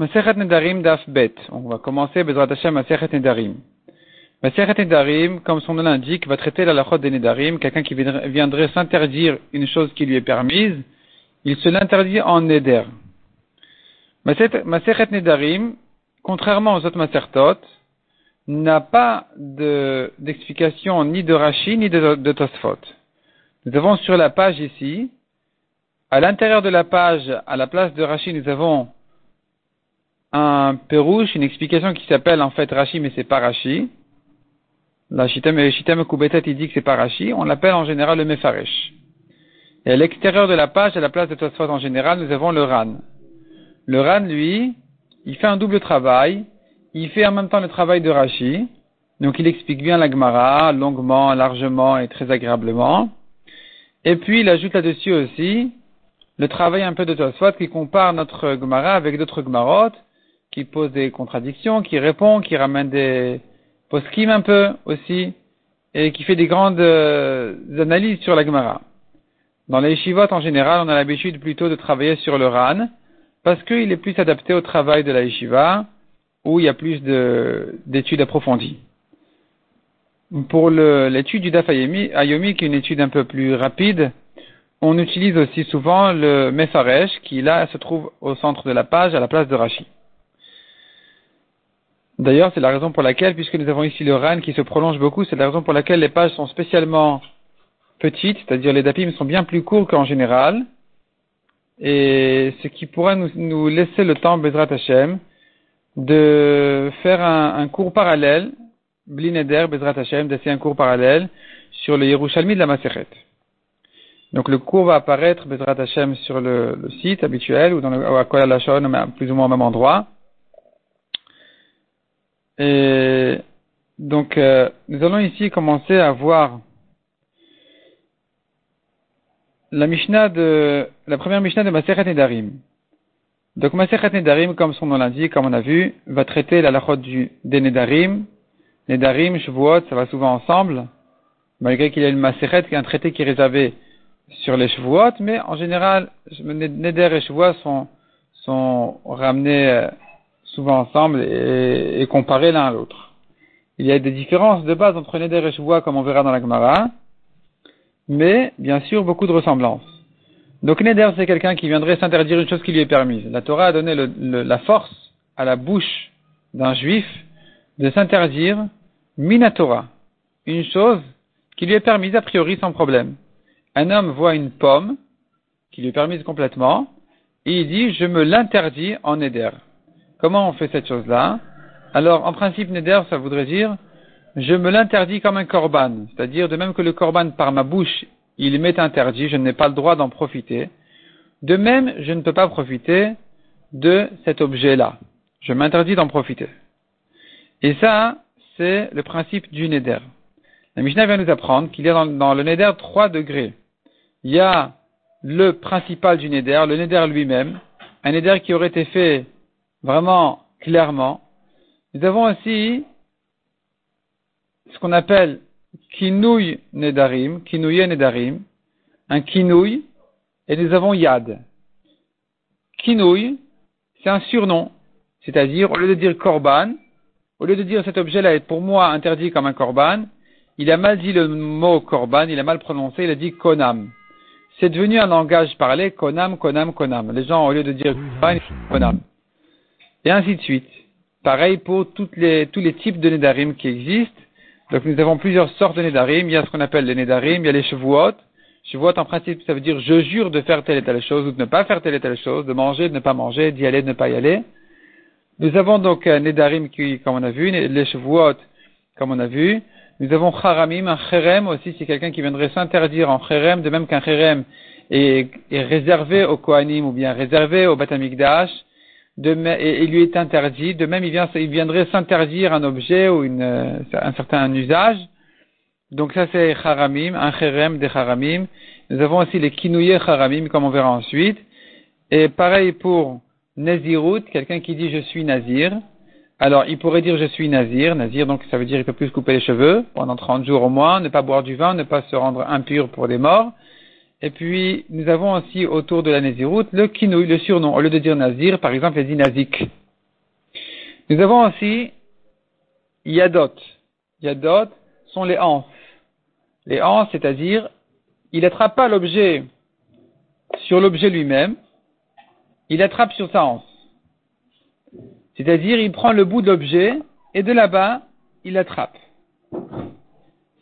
Masechet Nedarim Daf Bet. On va commencer Bezrat Hashem Masechet Nedarim. Masechet Nedarim, comme son nom l'indique, va traiter la lachot des Nedarim. Quelqu'un qui viendrait s'interdire une chose qui lui est permise, il se l'interdit en Neder. Masechet Nedarim, contrairement aux autres Masertot, n'a pas d'explication ni de Rashi ni de, de Tosfot. Nous avons sur la page ici, à l'intérieur de la page, à la place de Rashi, nous avons un perouche, une explication qui s'appelle en fait Rashi, mais c'est pas Rashi. La Shitem Kubetet, il dit que c'est pas Rashi. On l'appelle en général le Mefaresh. Et à l'extérieur de la page, à la place de Tosfot en général, nous avons le Ran. Le Ran, lui, il fait un double travail. Il fait en même temps le travail de Rashi. Donc il explique bien la Gemara, longuement, largement et très agréablement. Et puis il ajoute là-dessus aussi le travail un peu de Tosfot qui compare notre Gemara avec d'autres Gemarot qui pose des contradictions, qui répond, qui ramène des poskim un peu aussi, et qui fait des grandes euh, analyses sur la Gemara. Dans les Yeshivot, en général, on a l'habitude plutôt de travailler sur le RAN, parce qu'il est plus adapté au travail de la Yeshiva, où il y a plus d'études approfondies. Pour l'étude du Daf Ayomi, qui est une étude un peu plus rapide, on utilise aussi souvent le Mefaresh, qui là se trouve au centre de la page, à la place de Rashi. D'ailleurs, c'est la raison pour laquelle, puisque nous avons ici le RAN qui se prolonge beaucoup, c'est la raison pour laquelle les pages sont spécialement petites, c'est-à-dire les dapim sont bien plus courts qu'en général, et ce qui pourrait nous, laisser le temps, Bezrat Hashem, de faire un, cours parallèle, Blineder, Bezrat Hashem, d'essayer un cours parallèle sur le Yerushalmi de la Maseret. Donc le cours va apparaître, Bezrat Hashem, sur le, site habituel, ou dans le, à Kuala plus ou moins au même endroit. Et donc, euh, nous allons ici commencer à voir la première Mishnah de Masechet Nedarim. Donc, Masechet Nedarim, comme son nom l'indique, comme on a vu, va traiter la lachot du, des Nedarim. Nedarim, Shavuot, ça va souvent ensemble, malgré qu'il y ait une Masechet, qui est un traité qui est réservé sur les Shavuot, mais en général, Neder et Shavuot sont, sont ramenés euh, souvent ensemble et, comparés l'un à l'autre. Il y a des différences de base entre Neder et Shavua, comme on verra dans la Gemara, mais bien sûr beaucoup de ressemblances. Donc Neder, c'est quelqu'un qui viendrait s'interdire une chose qui lui est permise. La Torah a donné la force à la bouche d'un juif de s'interdire Minatora, une chose qui lui est permise a priori sans problème. Un homme voit une pomme qui lui est permise complètement, et il dit, je me l'interdis en Neder. Comment on fait cette chose-là Alors, en principe, Neder, ça voudrait dire, je me l'interdis comme un korban. C'est-à-dire, de même que le korban par ma bouche, il m'est interdit, je n'ai pas le droit d'en profiter. De même, je ne peux pas profiter de cet objet-là. Je m'interdis d'en profiter. Et ça, c'est le principe du Neder. La Mishnah vient nous apprendre qu'il y a dans, le Neder trois degrés. Il y a le principal du Neder, le Neder lui-même, un Neder qui aurait été fait vraiment clairement. Nous avons aussi ce qu'on appelle kinouy nedarim, kinouye nedarim, un kinouy, et nous avons yad. Kinouy, c'est un surnom, c'est-à-dire au lieu de dire korban, au lieu de dire cet objet-là est pour moi interdit comme un korban, il a mal dit le mot korban, il a mal prononcé, il a dit konam. C'est devenu un langage parlé, konam, konam, konam. Les gens, au lieu de dire korban, ils disent konam et ainsi de suite. Pareil pour toutes les, tous les types de Nedarim qui existent. Donc nous avons plusieurs sortes de Nedarim. Il y a ce qu'on appelle les Nedarim, il y a les en principe ça veut dire je jure de faire telle et telle chose ou de ne pas faire telle et telle chose, de manger, de ne pas manger, d'y aller, de ne pas y aller. Nous avons donc un Nedarim qui, comme on a vu, les Shavuot, comme on a vu. Nous avons Haramim, un Cherem aussi, c'est quelqu'un qui viendrait s'interdire en Cherem, de même qu'un Cherem est, est, réservé au Kohanim ou bien réservé au Batamikdash de, et il lui est interdit. De même, il viendrait s'interdire un objet ou une, euh, un certain usage. Donc ça, c'est haramim, un cherem des haramim. Nous avons aussi les kinouye haramim, comme on verra ensuite. Et pareil pour nazirut, quelqu'un qui dit je suis nazir. Alors, il pourrait dire je suis nazir. Nazir, donc ça veut dire il peut plus se couper les cheveux pendant 30 jours au moins, ne pas boire du vin, ne pas se rendre impur pour des morts. Et puis, nous avons aussi autour de la Néziroute le kinouï, le surnom. Au lieu de dire Nazir, par exemple, il dit Nazik. Nous avons aussi Yadot. Yadot sont les anses. Les anses, c'est-à-dire, il attrape pas l'objet sur l'objet lui-même, il attrape sur sa anse. C'est-à-dire, il prend le bout de l'objet et de là-bas, il attrape.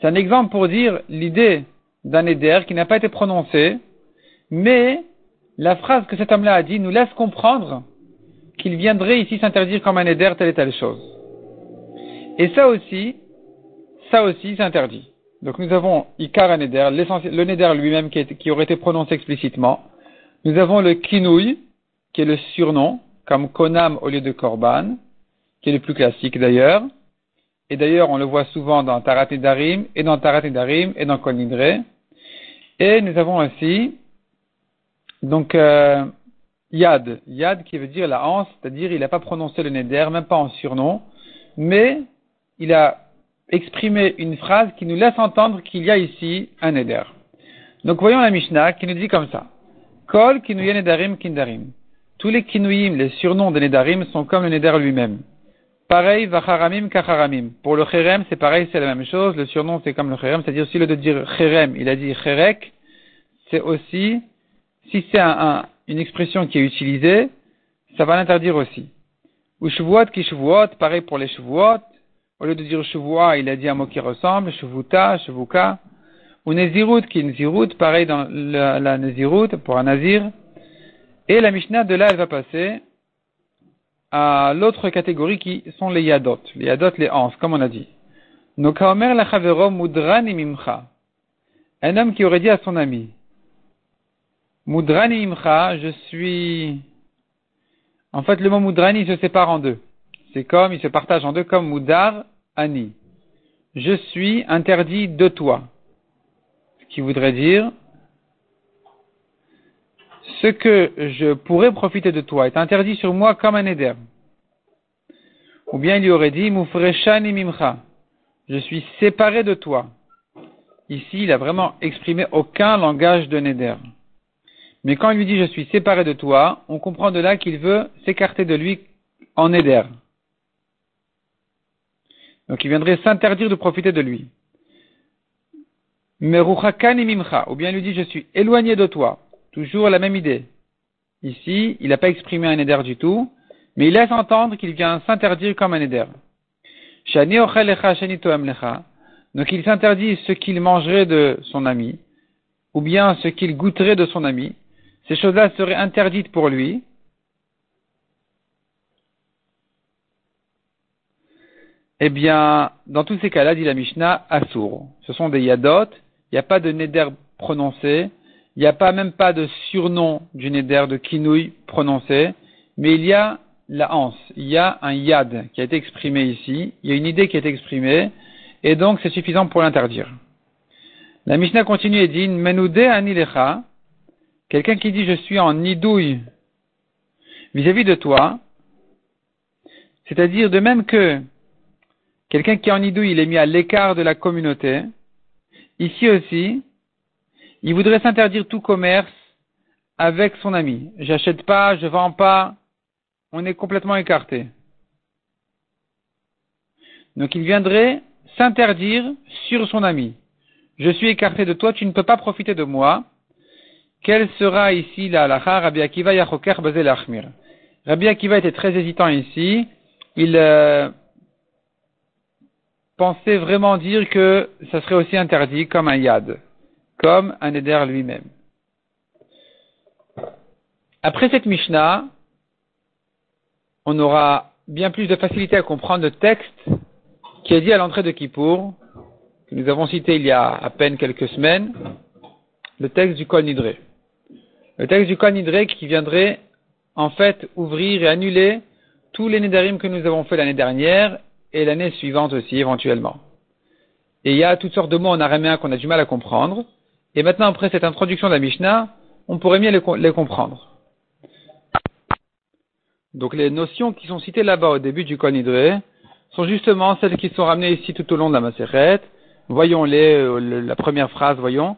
C'est un exemple pour dire l'idée d'un éder qui n'a pas été prononcé, mais la phrase que cet homme-là a dit nous laisse comprendre qu'il viendrait ici s'interdire comme un éder telle et telle chose. Et ça aussi, ça aussi c'est interdit. Donc nous avons Ikar Neder, le Neder lui-même qui, qui, aurait été prononcé explicitement. Nous avons le Kinouï, qui est le surnom, comme Konam au lieu de Korban, qui est le plus classique d'ailleurs. Et d'ailleurs, on le voit souvent dans Tarat et Darim, et dans Tarat et Darim, et dans Konidre. Et nous avons aussi, donc, euh, Yad. Yad qui veut dire la hanse, c'est-à-dire il n'a pas prononcé le Neder, même pas en surnom, mais il a exprimé une phrase qui nous laisse entendre qu'il y a ici un Neder. Donc voyons la Mishnah qui nous dit comme ça. Kol kinuye nedarim kindarim. Tous les kinuyim, les surnoms des nedarim, sont comme le neder lui-même. Pareil, vacharamim kacharamim. Pour le cherem, c'est pareil, c'est la même chose. Le surnom, c'est comme le cherem. C'est-à-dire, si le de dire cherem, il a dit cherek, c'est aussi, si c'est un, une expression qui est utilisée, ça va l'interdire aussi. Ou shavuot qui shavuot, pareil pour les shavuot. Au lieu de dire shavuot, il a dit un mot qui ressemble, shavuta, shavuka. Ou nezirut qui est nezirut, pareil dans la, la nezirut pour un nazir. Et la Mishnah de là, elle va passer à l'autre catégorie qui sont les yadot. Les yadot, les ans, comme on a dit. Un homme qui aurait dit à son ami, Mudrani imcha, je suis... En fait, le mot mudrani se sépare en deux. C'est comme, il se partage en deux comme mudar, ani. Je suis interdit de toi. Ce qui voudrait dire, ce que je pourrais profiter de toi est interdit sur moi comme un éder. Ou bien il lui aurait dit, Mufreshani mimcha, je suis séparé de toi. Ici, il a vraiment exprimé aucun langage de Néder. Mais quand il lui dit je suis séparé de toi, on comprend de là qu'il veut s'écarter de lui en Néder. Donc il viendrait s'interdire de profiter de lui. Mimcha, ou bien il lui dit je suis éloigné de toi. Toujours la même idée. Ici, il n'a pas exprimé un éder du tout, mais il laisse entendre qu'il vient s'interdire comme un éder. Donc il s'interdit ce qu'il mangerait de son ami, ou bien ce qu'il goûterait de son ami. Ces choses-là seraient interdites pour lui. Eh bien, dans tous ces cas-là, dit la Mishnah, Assour. Ce sont des yadot, il n'y a pas de neder prononcé, il n'y a pas même pas de surnom du Neder de Kinouï prononcé, mais il y a la hanse, il y a un yad qui a été exprimé ici, il y a une idée qui a été exprimée, et donc c'est suffisant pour l'interdire. La Mishnah continue et dit, Menoude anilecha, quelqu'un qui dit je suis en nidouille vis-à-vis de toi, c'est-à-dire de même que quelqu'un qui est en nidouille, il est mis à l'écart de la communauté, ici aussi, il voudrait s'interdire tout commerce avec son ami. J'achète pas, je vends pas, on est complètement écarté. Donc il viendrait s'interdire sur son ami. Je suis écarté de toi, tu ne peux pas profiter de moi. Quelle sera ici la halakha Rabbi Akiva Yachoker Bazel Achmir Rabbi Akiva était très hésitant ici. Il euh, pensait vraiment dire que ça serait aussi interdit comme un yad comme un éder lui-même. Après cette Mishnah, on aura bien plus de facilité à comprendre le texte qui est dit à l'entrée de Kippour, que nous avons cité il y a à peine quelques semaines, le texte du Kol Nidre. Le texte du Kol Nidre qui viendrait en fait ouvrir et annuler tous les Nédarim que nous avons fait l'année dernière et l'année suivante aussi éventuellement. Et il y a toutes sortes de mots en araméen qu'on a du mal à comprendre. Et maintenant, après cette introduction de la Mishnah, on pourrait mieux les, comprendre. Donc les notions qui sont citées là-bas au début du Konidre sont justement celles qui sont ramenées ici tout au long de la Maseret. Voyons-les, euh, la première phrase, voyons.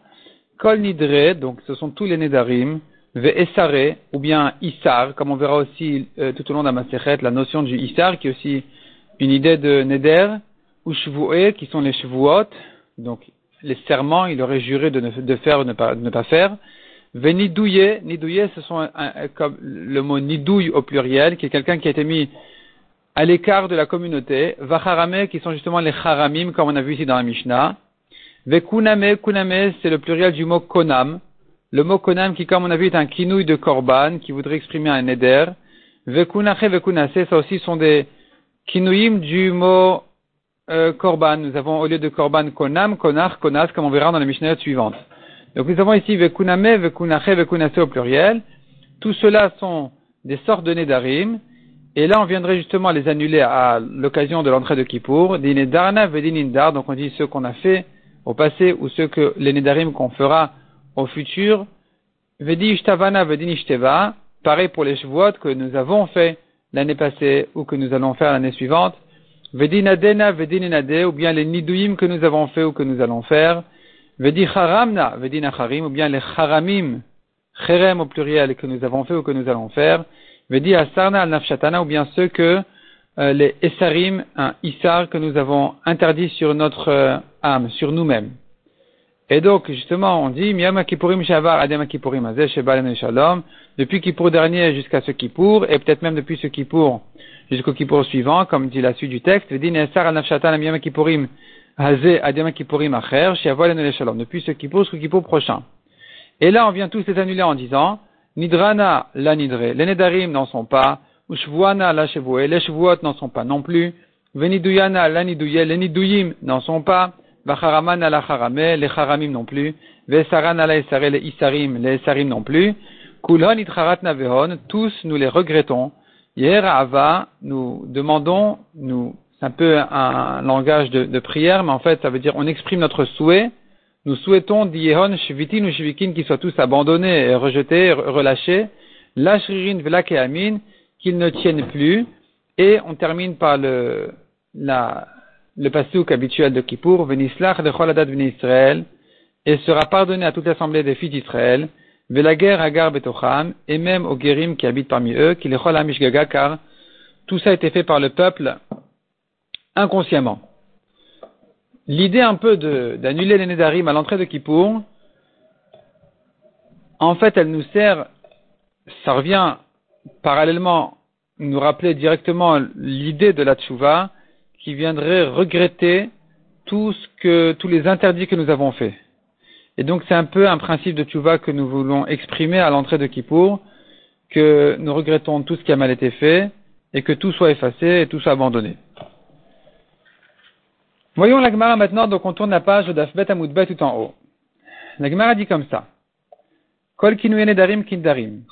Kol Nidre, donc ce sont tous les Nedarim, Ve'esare, ou bien Issar, comme on verra aussi euh, tout au long de la Masechet, la notion du Issar, qui est aussi une idée de Neder, ou Shvu'e, qui sont les Shvuot, donc les serments, il aurait juré de, ne, de faire ou ne pas, de ne pas faire. Venidouye, nidouye, ce sont comme le mot nidouille au pluriel, qui est quelqu'un qui a été mis à l'écart de la communauté. Vacharame, qui sont justement les charamim, comme on a vu ici dans la Mishnah. Vekuname, kuname, c'est le pluriel du mot konam. Le mot konam qui, comme on a vu, est un kinouille de korban, qui voudrait exprimer un neder. Vekunache, vekunase, ça aussi sont des kinouïm du mot euh, korban. Nous avons au lieu de korban konam, konar, konas, comme on verra dans la Mishnah suivante. Donc nous avons ici vekuname, vekunache, vekunase au pluriel. Tout cela sont des sortes de nedarim. Et là, on viendrait justement les annuler à l'occasion de l'entrée de Kippour. Donc on dit ceux qu'on a fait au passé ou ceux que les nedarim qu'on fera au futur. Vedi ishtavana, vedin Pareil pour les chevotes que nous avons fait l'année passée ou que nous allons faire l'année suivante. Vedinadena, vedinenade, ou bien les nidouim que nous avons fait ou que nous allons faire. Vedi charamna, vedinacharim, ou bien les charamim, cherem au pluriel que nous avons fait ou que nous allons faire. Vedi asarna al nafshatana, ou bien ceux que euh, les essarim, un isar que nous avons interdit sur notre euh, âme, sur nous-mêmes. Et donc, justement, on dit, Miyama Kippurim Shavar Adem Kippurim Azeh Shebalen Shalom, depuis Kippour dernier jusqu'à ce Kippour, et peut-être même depuis ce Kippour jusqu'au Kippour suivant, comme dit la suite du texte, depuis ce Kippour jusqu'au Kippour prochain. Et là, on vient tous les annuler en disant, Nidrana la Nidre, les Nedarim n'en sont pas, Ushvuana la Shevue, les Shvuot n'en sont pas non plus, Veniduyana la Nidouye, les Niduyim n'en sont pas, Vacharaman ala charame, les charamim non plus. Vesaran ala isare, les isarim, les isarim non plus. Kulhon itcharat navehon, tous nous les regrettons. Hier Ava, nous demandons, nous, c'est un peu un langage de, de, prière, mais en fait, ça veut dire on exprime notre souhait. Nous souhaitons d'Yehon shvitin ou shvikin qu'ils soient tous abandonnés et rejetés, relâchés. Lashririn velakeamin, qu'ils ne tiennent plus. Et on termine par le, la, le pasouk habituel de Kippour, Venislach lechol Israël, et sera pardonné à toute l'assemblée des filles d'Israël, Velager Agar Betocham, et même aux guérim qui habitent parmi eux, qui lechol Amishgaga, car tout ça a été fait par le peuple inconsciemment. L'idée un peu d'annuler les Nédarim à l'entrée de Kippour, en fait, elle nous sert, ça revient parallèlement nous rappeler directement l'idée de la tchouva, qui viendrait regretter tous les interdits que nous avons faits. Et donc c'est un peu un principe de Tchouva que nous voulons exprimer à l'entrée de Kippour, que nous regrettons tout ce qui a mal été fait, et que tout soit effacé et tout soit abandonné. Voyons la Gemara maintenant, donc on tourne la page d'Afbet Amoudbet tout en haut. La Gemara dit comme ça. Kol nedarim kindarim.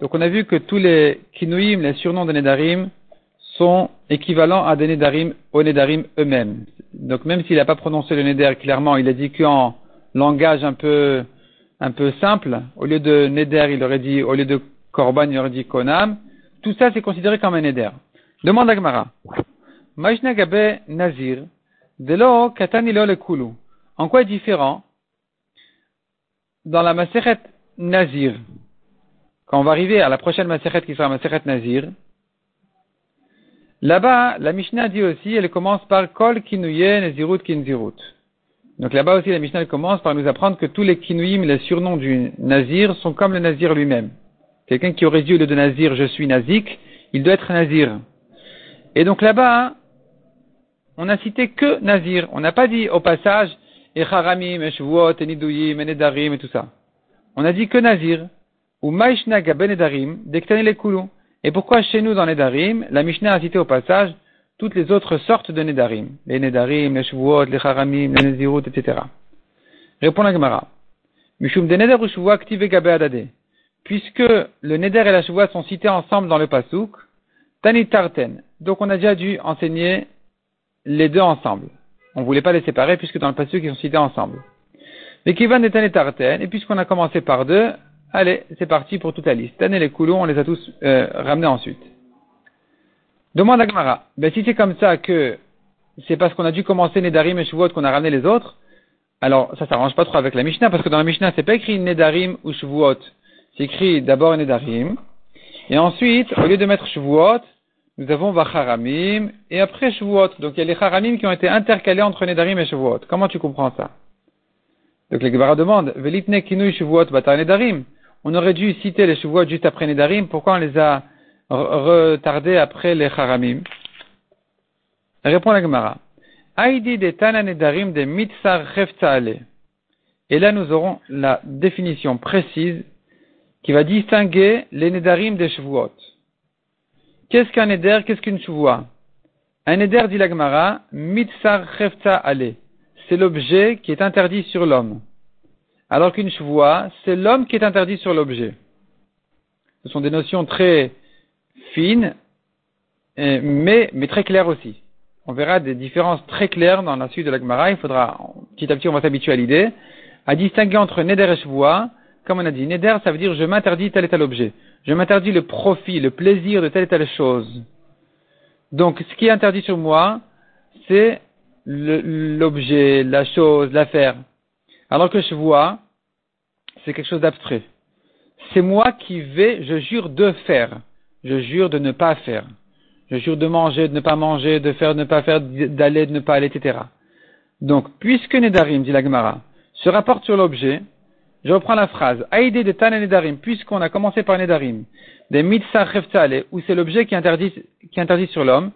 Donc on a vu que tous les kinouim, les surnoms de nedarim, sont équivalents à des Nedarim aux Nedarim eux-mêmes. Donc même s'il n'a pas prononcé le Neder clairement, il a dit qu'en langage un peu, un peu simple, au lieu de Neder, il aurait dit, au lieu de Korban, il aurait dit Konam. Tout ça, c'est considéré comme un Neder. Demande à Gemara. Majna Gabe Nazir, Delo Katanilo le Kulu. En quoi est différent dans la Maseret Nazir, quand on va arriver à la prochaine Maseret qui sera Maseret Nazir, Là-bas, la Mishnah dit aussi, elle commence par Kol Kinuye Nezirut Kinzirut. Donc là-bas aussi, la Mishnah commence par nous apprendre que tous les Kinuyim, les surnoms du Nazir, sont comme le Nazir lui-même. Quelqu'un qui aurait dit au lieu de Nazir, je suis Nazik, il doit être Nazir. Et donc là-bas, on n'a cité que Nazir. On n'a pas dit au passage, Echaramim, Eshvuot, Eniduyim, Enedarim et tout ça. On a dit que Nazir. Ou Maishna Gabenedarim, Dektane le et pourquoi chez nous dans Nedarim, la Mishnah a cité au passage toutes les autres sortes de Nedarim, les Nedarim, les Shavuot, les Haramim, les Nezirut, etc. Répond la Gemara. Mishum de Neder active Gabe Puisque le Neder et la Shavuot sont cités ensemble dans le Pasuk, Tani Tarten. Donc on a déjà dû enseigner les deux ensemble. On ne voulait pas les séparer puisque dans le Pasuk ils sont cités ensemble. Les Kivan et Tani Tarten, et puisqu'on a commencé par deux, Allez, c'est parti pour toute la liste. Tanné les coulons, on les a tous euh, ramenés ensuite. Demande à Gamara. Ben, si c'est comme ça que c'est parce qu'on a dû commencer Nedarim et Shavuot qu'on a ramené les autres, alors ça s'arrange pas trop avec la Mishnah, parce que dans la Mishnah, c'est pas écrit Nedarim ou Shavuot. C'est écrit d'abord Nedarim. Et ensuite, au lieu de mettre Shavuot, nous avons Vacharamim et après Shavuot. Donc il y a les Haramim qui ont été intercalés entre Nedarim et Shavuot. Comment tu comprends ça? Donc les Gemara demande, Velitne Kinui Shavuot Batar Nedarim. On aurait dû citer les Shavuot juste après Nedarim. Pourquoi on les a retardés après les Haramim Répond la Gemara. Aïdi de Tana Nedarim de Mitzar Et là nous aurons la définition précise qui va distinguer les Nedarim des Shavuot. Qu'est-ce qu'un Neder Qu'est-ce qu'une Shavua? Un Neder, dit l'Agmara, Mitzar Chefta Ale. C'est l'objet qui est interdit sur l'homme. Alors qu'une Shavua, c'est l'homme qui est interdit sur l'objet. Ce sont des notions très fines, mais, mais très claires aussi. On verra des différences très claires dans la suite de l'Agmara. Il faudra, petit à petit, on va s'habituer à l'idée, à distinguer entre Neder et Shavua, comme on a dit, Neder, ça veut dire je m'interdis tel et tel objet. Je m'interdis le profit, le plaisir de telle et telle chose. Donc, ce qui est interdit sur moi, c'est l'objet, la chose, l'affaire. Alors que je c'est quelque chose d'abstrait. C'est moi qui vais, je jure de faire. Je jure de ne pas faire. Je jure de manger, de ne pas manger, de faire, de ne pas faire, d'aller, de ne pas aller, etc. Donc, puisque Nedarim, dit la Gemara, se rapporte sur l'objet, je reprends la phrase. Aïdé de Tana Nedarim, puisqu'on a commencé par Nedarim, des Mitzah Cheftzale, où c'est l'objet qui interdit, qui interdit sur l'homme,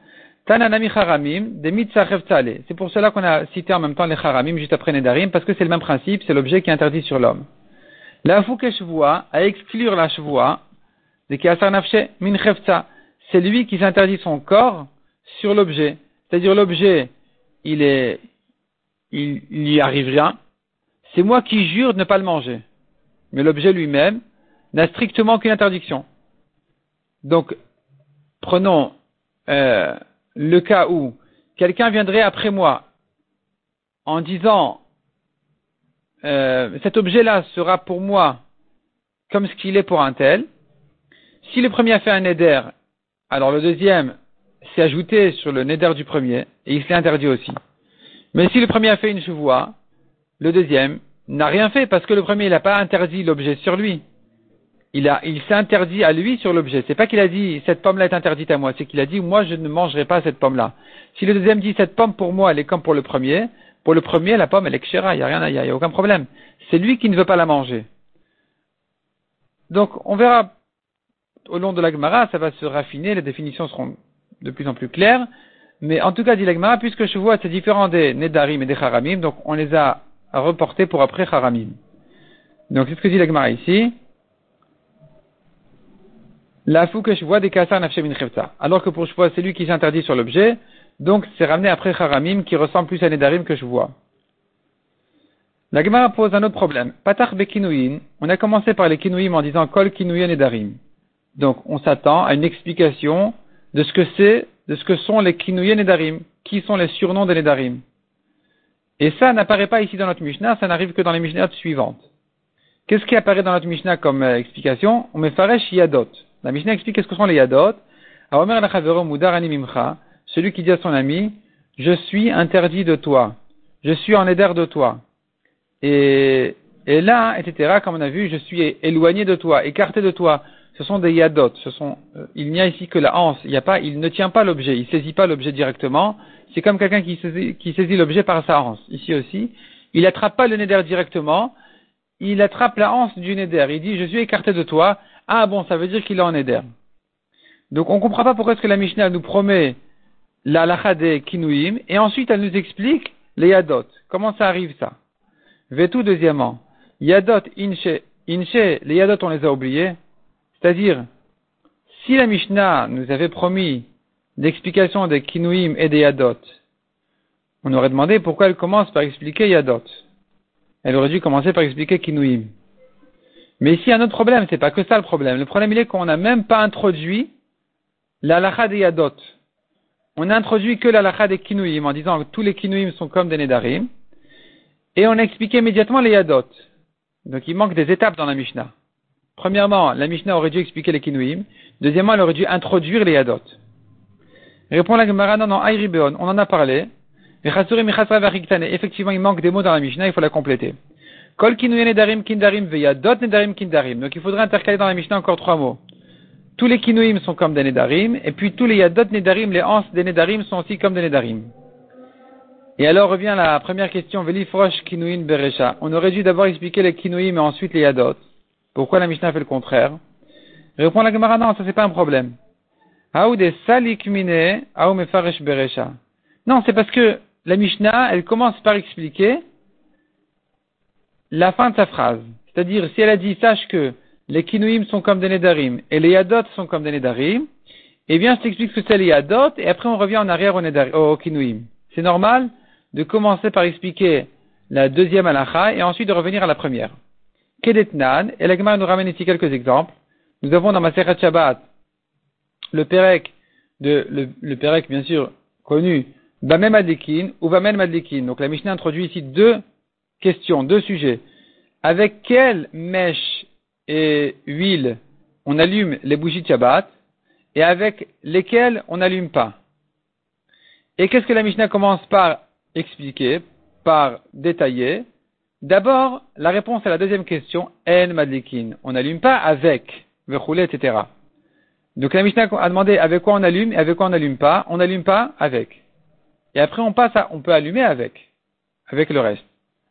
Tana Nami Haramim, des Mitzah Cheftzale. C'est pour cela qu'on a cité en même temps les Haramim juste après Nedarim, parce que c'est le même principe, c'est l'objet qui interdit sur l'homme. La Fouke Shvoa, à exclure la Shvoa, c'est lui qui s'interdit son corps sur l'objet. C'est-à-dire l'objet, il est, il, n'y arrive rien, c'est moi qui jure de ne pas le manger. Mais l'objet lui-même n'a strictement qu'une interdiction. Donc, prenons euh, le cas où quelqu'un viendrait après moi en disant euh, cet objet-là sera pour moi comme ce qu'il est pour un tel. Si le premier a fait un neder, alors le deuxième s'est ajouté sur le neder du premier et il s'est interdit aussi. Mais si le premier a fait une chevoie, le deuxième n'a rien fait parce que le premier, n'a pas interdit l'objet sur lui. Il, s'est interdit à lui sur l'objet. C'est pas qu'il a dit cette pomme-là est interdite à moi, c'est qu'il a dit moi je ne mangerai pas cette pomme-là. Si le deuxième dit cette pomme pour moi elle est comme pour le premier, pour le premier la pomme elle est kshera, il n'y a rien, il a, aucun problème. C'est lui qui ne veut pas la manger. Donc on verra au long de la Gemara, ça va se raffiner, les définitions seront de plus en plus claires. Mais en tout cas, dit la Gemara, puisque je vois c'est différent des Nedarim et des Haramim, donc on les a à reporter pour après Haramim. Donc, c'est ce que dit l'Agmara ici. La fou que je vois des kassar nafshemin Alors que pour vois c'est lui qui s'interdit sur l'objet. Donc, c'est ramené après Haramim qui ressemble plus à Nedarim que je vois. La Gemara pose un autre problème. Patach bekinuin. On a commencé par les kinuim en disant kol kinuyen nedarim. Donc, on s'attend à une explication de ce que c'est, de ce que sont les kinuyen nedarim. Qui sont les surnoms des nedarim? Et ça n'apparaît pas ici dans notre Mishnah, ça n'arrive que dans les Mishnahs suivantes. Qu'est-ce qui apparaît dans notre Mishnah comme euh, explication? On met faresh yadot. La Mishnah explique qu'est-ce que sont les yadot. Celui qui dit à son ami, je suis interdit de toi. Je suis en éder de toi. Et là, etc., comme on a vu, je suis éloigné de toi, écarté de toi. Ce sont des yadot. Ce sont, euh, il n'y a ici que la hanse. Il, y a pas, il ne tient pas l'objet. Il saisit pas l'objet directement c'est comme quelqu'un qui saisit, l'objet par sa hanse. Ici aussi, il n'attrape pas le neder directement, il attrape la hanse du neder. Il dit, je suis écarté de toi. Ah bon, ça veut dire qu'il est en neder. Donc on ne comprend pas pourquoi est-ce que la Mishnah nous promet la lacha des kinuim, et ensuite elle nous explique les yadot. Comment ça arrive ça? Vetou deuxièmement. Yadot inche, inche, les yadot on les a oubliés. C'est-à-dire, si la Mishnah nous avait promis d'explication des Kinuim et des Yadot, on aurait demandé pourquoi elle commence par expliquer Yadot. Elle aurait dû commencer par expliquer Kinuim. Mais ici, un autre problème, c'est pas que ça le problème. Le problème, il est qu'on n'a même pas introduit la lacha des Yadot. On a introduit que la lacha des Kinuim en disant que tous les Kinuim sont comme des Nedarim. Et on a expliqué immédiatement les Yadot. Donc il manque des étapes dans la Mishnah. Premièrement, la Mishnah aurait dû expliquer les Kinuim. Deuxièmement, elle aurait dû introduire les Yadot. Répond la Gemara, non, non, on en a parlé. Effectivement, il manque des mots dans la Mishnah, il faut la compléter. Kol nedarim kindarim veyadot nedarim kindarim. Donc il faudrait intercaler dans la Mishnah encore trois mots. Tous les kinuim sont comme des nedarim, et puis tous les yadot nedarim, les anses des nedarim sont aussi comme des nedarim. Et alors revient la première question, Velifrosh kinuin beresha. On aurait dû d'abord expliquer les kinuim et ensuite les yadot. Pourquoi la Mishnah fait le contraire Répond la Gemara, non, ça c'est pas un problème. Non, c'est parce que la Mishnah, elle commence par expliquer la fin de sa phrase. C'est-à-dire, si elle a dit, sache que les kinuim sont comme des nedarim et les yadot sont comme des nedarim, eh bien, je t'explique ce que c'est les yadot et après on revient en arrière au, nedarim, au kinuim. C'est normal de commencer par expliquer la deuxième halacha et ensuite de revenir à la première. Kedetnan, et l'Agma nous ramène ici quelques exemples. Nous avons dans Maseret Shabbat le Perek, de, bien sûr connu, Bamem Madlikin ou Bamem Madlikin. Donc la Mishnah introduit ici deux questions, deux sujets. Avec quelle mèche et huile on allume les bougies de Shabbat et avec lesquelles on n'allume pas? Et qu'est-ce que la Mishnah commence par expliquer, par détailler? D'abord, la réponse à la deuxième question, En Madlikin. On n'allume pas avec, Vechoulé, etc. Donc la Mishnah a demandé avec quoi on allume et avec quoi on n'allume pas. On n'allume pas avec. Et après on passe à, on peut allumer avec, avec le reste,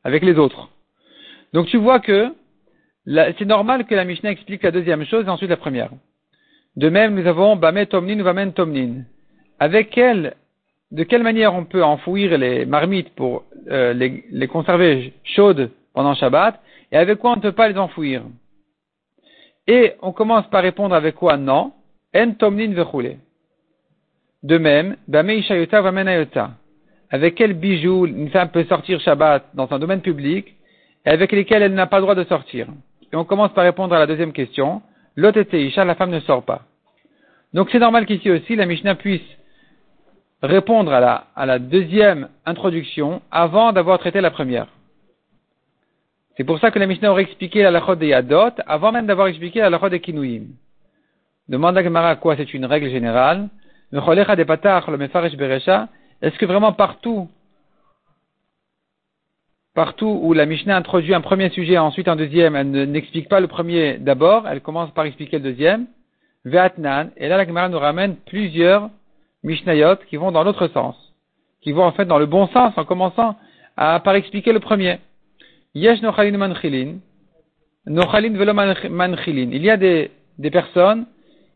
avec les autres. Donc tu vois que c'est normal que la Mishnah explique la deuxième chose et ensuite la première. De même, nous avons Bamet ou Bamen Tomnin. Avec quelle, de quelle manière on peut enfouir les marmites pour euh, les, conserver chaudes pendant Shabbat et avec quoi on ne peut pas les enfouir? Et on commence par répondre avec quoi? Non. En Tomnin Vechoule. De même. Avec quel bijou une femme peut sortir Shabbat dans un domaine public et avec lesquels elle n'a pas le droit de sortir? Et on commence par répondre à la deuxième question. L'autre Isha, la femme ne sort pas. Donc c'est normal qu'ici aussi la Mishnah puisse répondre à la, à deuxième introduction avant d'avoir traité la première. C'est pour ça que la Mishnah aurait expliqué la lachot des Yadot avant même d'avoir expliqué la lachot des Kinouim. Demande à Gemara quoi c'est une règle générale. Est-ce que vraiment partout partout où la Mishnah introduit un premier sujet, ensuite un deuxième, elle n'explique pas le premier d'abord, elle commence par expliquer le deuxième. Et là la Gemara nous ramène plusieurs Mishnayot qui vont dans l'autre sens, qui vont en fait dans le bon sens en commençant à, par expliquer le premier. Yesh nochalin manchilin, nochalin velo manchilin. Il y a des, personnes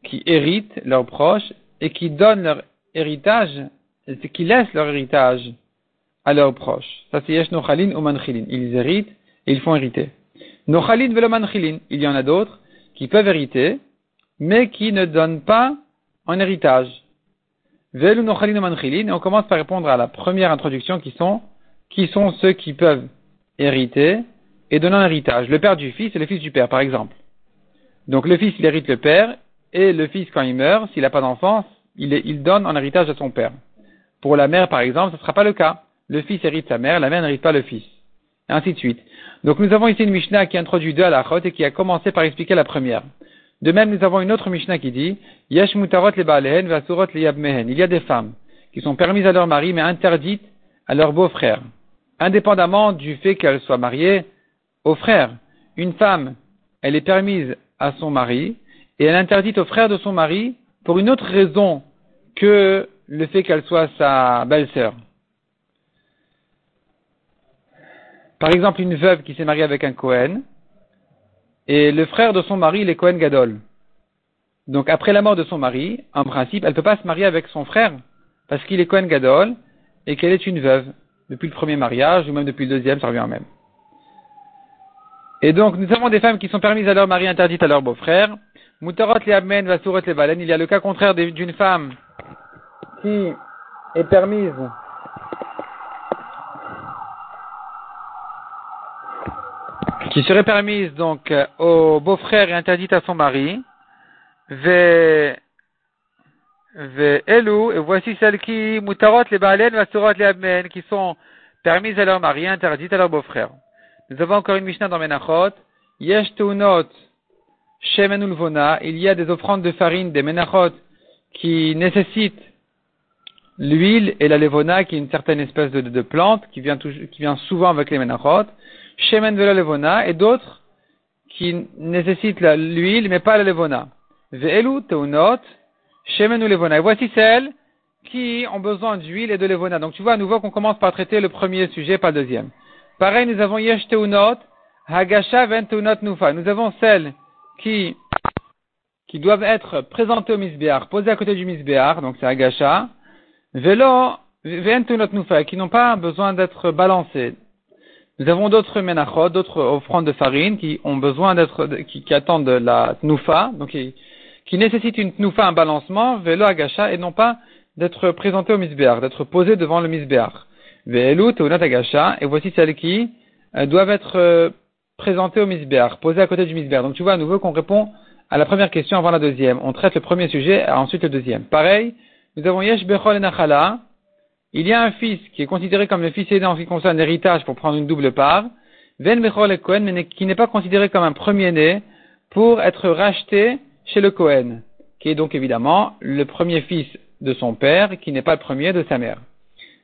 qui héritent leurs proches et qui donnent leur héritage, qui laissent leur héritage à leurs proches. Ça c'est yesh nochalin ou manchilin. Ils héritent et ils font hériter. Nochalin velo manchilin. Il y en a d'autres qui peuvent hériter, mais qui ne donnent pas en héritage. Velu nochalin ou manchilin. Et on commence par répondre à la première introduction qui sont, qui sont ceux qui peuvent hériter et donner un héritage. Le père du fils et le fils du père, par exemple. Donc le fils, il hérite le père, et le fils, quand il meurt, s'il n'a pas d'enfance, il, donne en héritage à son père. Pour la mère, par exemple, ce ne sera pas le cas le fils hérite sa mère, la mère n'hérite pas le fils. Et ainsi de suite. Donc nous avons ici une Mishnah qui introduit deux halachot et qui a commencé par expliquer la première. De même, nous avons une autre Mishnah qui dit Yesh mutarot le baalehen vasurot le yabmehen. Il y a des femmes qui sont permises à leur mari mais interdites à leur beau-frère. Indépendamment du fait qu'elles soient mariées au frère. Une femme, elle est permise à son mari et elle est interdite au frère de son mari pour une autre raison que le fait qu'elle soit sa belle-sœur. Par exemple, une veuve qui s'est mariée avec un Cohen, et le frère de son mari, il est Cohen Gadol. Donc, après la mort de son mari, en principe, elle ne peut pas se marier avec son frère, parce qu'il est Cohen Gadol, et qu'elle est une veuve, depuis le premier mariage, ou même depuis le deuxième, ça revient même. Et donc, nous avons des femmes qui sont permises à leur mari, interdites à leur beau-frère. Mutarot le Amen, Vasurot le Balen. Il y a le cas contraire d'une femme qui est permise qui serait permise donc euh, au beau-frère et interdite à son mari, ve, ve et voici celles qui mutarot les balen, vasurot les abmen, qui sont permises à leur mari, interdites à leur beau-frère. Nous avons encore une Mishnah dans Menachot, yesh teunot, shemen ulvona, il y a des offrandes de farine, des Menachot, qui nécessitent l'huile et la levona, qui est une certaine espèce de, de, plante, qui vient, qui vient souvent avec les Menachot, shemen velo levona, et d'autres qui nécessitent l'huile, mais pas la levona. Ve'elu teunot, shemen ou levona. Et voici celles qui ont besoin d'huile et de levona. Donc tu vois à nouveau qu'on commence par traiter le premier sujet, pas le deuxième. Pareil, nous avons yesh teunot, hagasha ven teunot nufa. Nous avons celles qui qui doivent être présentées au misbéar, posées à côté du misbéar, donc c'est hagasha, velo ven teunot nufa, qui n'ont pas besoin d'être balancées. Nous avons d'autres menachot, d'autres offrandes de farine qui ont besoin d'être, qui, qui, attendent la tnufa, donc qui, qui nécessitent une tnufa, un balancement, velo agacha, et non pas d'être présenté au misbéar, d'être posé devant le misbéar. Velo teunat agacha, et voici celles qui euh, doivent être euh, présentées au misbéar, posées à côté du misbéar. Donc tu vois à nouveau qu'on répond à la première question avant la deuxième. On traite le premier sujet, et ensuite le deuxième. Pareil, nous avons yesh bechol et nachala, il y a un fils qui est considéré comme le fils aidé en ce qui concerne l'héritage pour prendre une double part, Ven Bechor et Cohen, mais qui n'est pas considéré comme un premier-né pour être racheté chez le Cohen, qui est donc évidemment le premier fils de son père, qui n'est pas le premier de sa mère.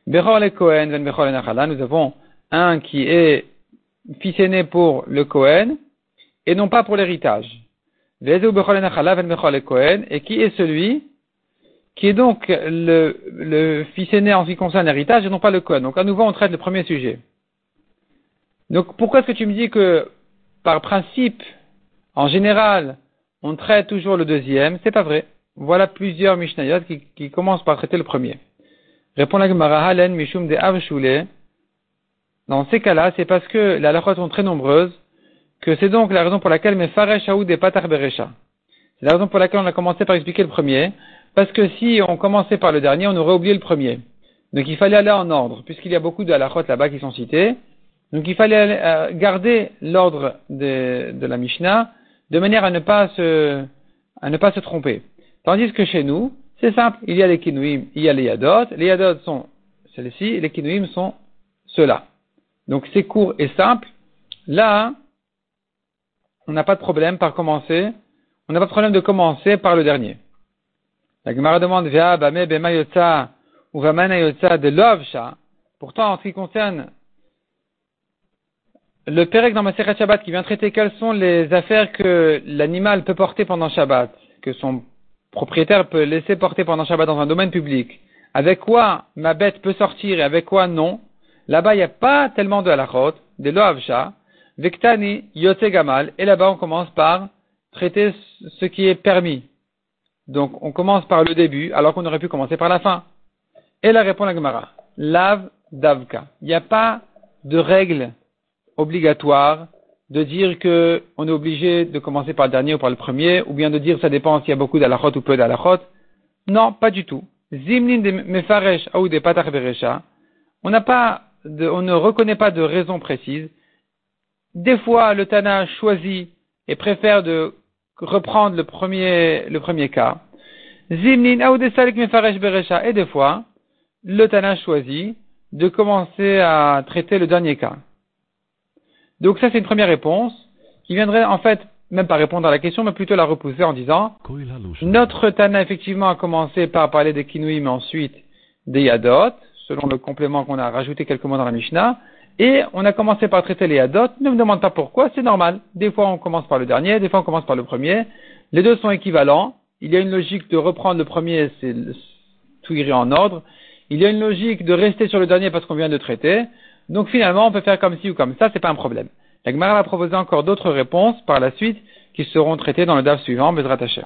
Bechor le Cohen, Ven Nachala, nous avons un qui est fils aîné pour le Cohen, et non pas pour l'héritage. Nachala, et qui est celui qui est donc le, le fils aîné en ce qui concerne l'héritage et non pas le Cohen. Donc à nouveau, on traite le premier sujet. Donc pourquoi est-ce que tu me dis que par principe, en général, on traite toujours le deuxième? C'est pas vrai. Voilà plusieurs Mishnayot qui, qui, commencent par traiter le premier. Répond la Gemara Halen Mishum de Avshule. Dans ces cas-là, c'est parce que les halakhot sont très nombreuses que c'est donc la raison pour laquelle Mefaresh Aoud et Patar Beresha. C'est la raison pour laquelle on a commencé par expliquer le premier. Parce que si on commençait par le dernier, on aurait oublié le premier. Donc il fallait aller en ordre, puisqu'il y a beaucoup de halachot là-bas qui sont cités. Donc il fallait euh, garder l'ordre de, de, la Mishnah de manière à ne pas se, à ne pas se tromper. Tandis que chez nous, c'est simple. Il y a les kinouim, il y a les yadot. Les yadot sont celles-ci, les kinouim sont ceux-là. Donc c'est court et simple. Là, on n'a pas de problème par commencer. On n'a pas de problème de commencer par le dernier. La Gemara demande Vea Bame Bema Yotza ou Vamana Yotza de Lovsha. Pourtant, en ce qui concerne le Pérec dans Maseret Shabbat qui vient traiter quelles sont les affaires que l'animal peut porter pendant Shabbat, que son propriétaire peut laisser porter pendant Shabbat dans un domaine public, avec quoi ma bête peut sortir et avec quoi non, là-bas il n'y a pas tellement de halachot, de loavsha, vektani yotze gamal, et là-bas on commence par traiter ce qui est permis. Donc, on commence par le début, alors qu'on aurait pu commencer par la fin. Et la répond la Gemara. Lav davka. Il n'y a pas de règle obligatoire de dire que on est obligé de commencer par le dernier ou par le premier, ou bien de dire ça dépend s'il y a beaucoup d'alachot ou peu d'alachot. Non, pas du tout. Zimnin de mefaresh ou de patach. On n'a pas de, on ne reconnaît pas de raison précise. Des fois, le Tana choisit et préfère de reprendre le premier, le premier cas. Zimnin beresha. Et des fois, le Tana choisit de commencer à traiter le dernier cas. Donc ça, c'est une première réponse qui viendrait en fait même pas répondre à la question, mais plutôt la repousser en disant notre Tana effectivement a commencé par parler des kinouim, mais ensuite des yadot, selon le complément qu'on a rajouté quelques mots dans la Mishnah, et on a commencé par traiter les Hadot. Ne me demande pas pourquoi, c'est normal. Des fois on commence par le dernier, des fois on commence par le premier. Les deux sont équivalents. Il y a une logique de reprendre le premier, c'est tout irait en ordre. Il y a une logique de rester sur le dernier parce qu'on vient de traiter. Donc finalement, on peut faire comme ci ou comme ça, c'est pas un problème. La Gemara va proposer encore d'autres réponses par la suite qui seront traitées dans le DAF suivant, Bezrat Hashem.